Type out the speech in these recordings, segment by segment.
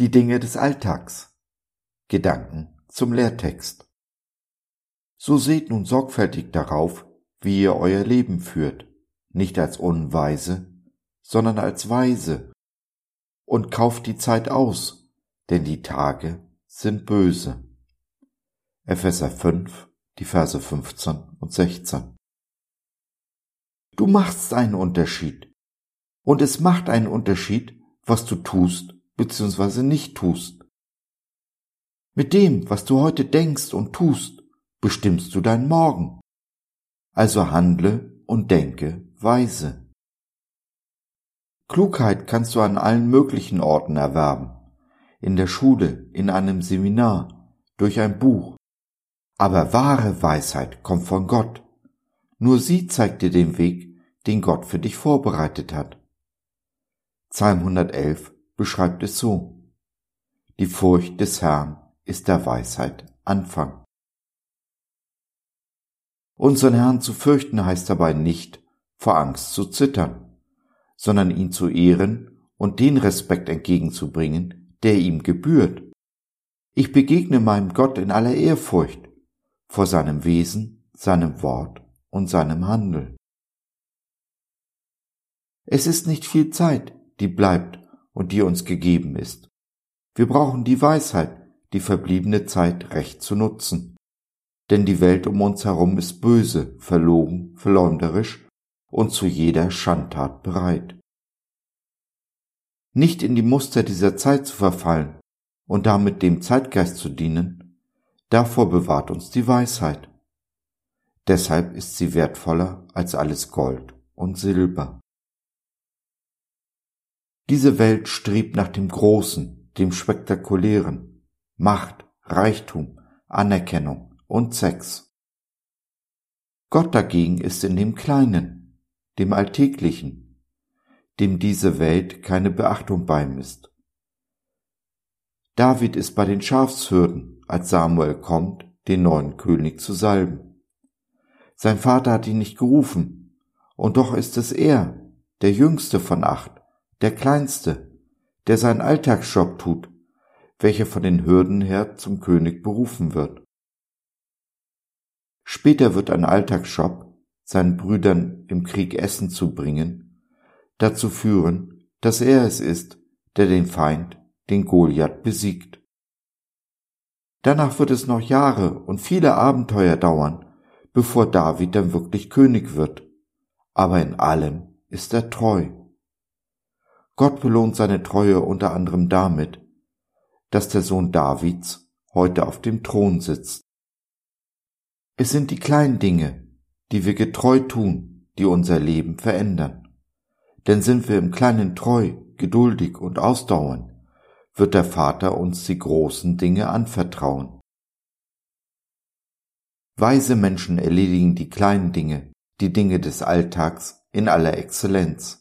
Die Dinge des Alltags. Gedanken zum Lehrtext. So seht nun sorgfältig darauf, wie ihr euer Leben führt, nicht als Unweise, sondern als Weise, und kauft die Zeit aus, denn die Tage sind böse. Epheser 5, die Verse 15 und 16. Du machst einen Unterschied. Und es macht einen Unterschied, was du tust bzw. nicht tust. Mit dem, was du heute denkst und tust, bestimmst du dein Morgen. Also handle und denke weise. Klugheit kannst du an allen möglichen Orten erwerben. In der Schule, in einem Seminar, durch ein Buch. Aber wahre Weisheit kommt von Gott. Nur sie zeigt dir den Weg, den Gott für dich vorbereitet hat. Psalm 111 beschreibt es so. Die Furcht des Herrn ist der Weisheit Anfang. Unseren Herrn zu fürchten heißt dabei nicht, vor Angst zu zittern, sondern ihn zu ehren und den Respekt entgegenzubringen, der ihm gebührt. Ich begegne meinem Gott in aller Ehrfurcht vor seinem Wesen, seinem Wort und seinem Handeln. Es ist nicht viel Zeit, die bleibt und die uns gegeben ist. Wir brauchen die Weisheit, die verbliebene Zeit recht zu nutzen. Denn die Welt um uns herum ist böse, verlogen, verleumderisch und zu jeder Schandtat bereit. Nicht in die Muster dieser Zeit zu verfallen und damit dem Zeitgeist zu dienen, davor bewahrt uns die Weisheit. Deshalb ist sie wertvoller als alles Gold und Silber. Diese Welt strebt nach dem Großen, dem Spektakulären, Macht, Reichtum, Anerkennung und Sex. Gott dagegen ist in dem Kleinen, dem Alltäglichen, dem diese Welt keine Beachtung beimisst. David ist bei den Schafshürden, als Samuel kommt, den neuen König zu salben. Sein Vater hat ihn nicht gerufen, und doch ist es er, der jüngste von acht, der Kleinste, der seinen Alltagsjob tut, welcher von den Hürden her zum König berufen wird. Später wird ein Alltagsjob, seinen Brüdern im Krieg Essen zu bringen, dazu führen, dass er es ist, der den Feind, den Goliath, besiegt. Danach wird es noch Jahre und viele Abenteuer dauern, bevor David dann wirklich König wird. Aber in allem ist er treu. Gott belohnt seine Treue unter anderem damit, dass der Sohn Davids heute auf dem Thron sitzt. Es sind die kleinen Dinge, die wir getreu tun, die unser Leben verändern. Denn sind wir im Kleinen treu, geduldig und ausdauernd, wird der Vater uns die großen Dinge anvertrauen. Weise Menschen erledigen die kleinen Dinge, die Dinge des Alltags in aller Exzellenz.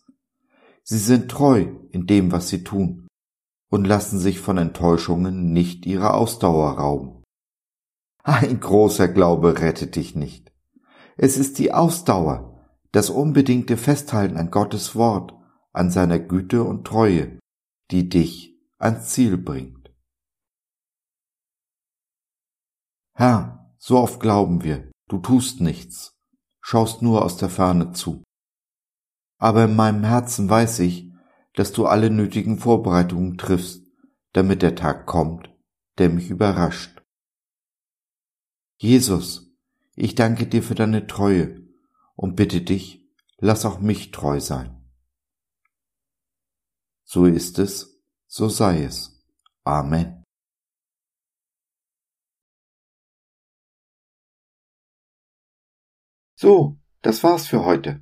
Sie sind treu in dem, was sie tun und lassen sich von Enttäuschungen nicht ihre Ausdauer rauben. Ein großer Glaube rettet dich nicht. Es ist die Ausdauer, das unbedingte Festhalten an Gottes Wort, an seiner Güte und Treue, die dich ans Ziel bringt. Herr, so oft glauben wir, du tust nichts, schaust nur aus der Ferne zu aber in meinem Herzen weiß ich, dass du alle nötigen Vorbereitungen triffst, damit der Tag kommt, der mich überrascht. Jesus, ich danke dir für deine Treue und bitte dich, lass auch mich treu sein. So ist es, so sei es. Amen. So, das war's für heute.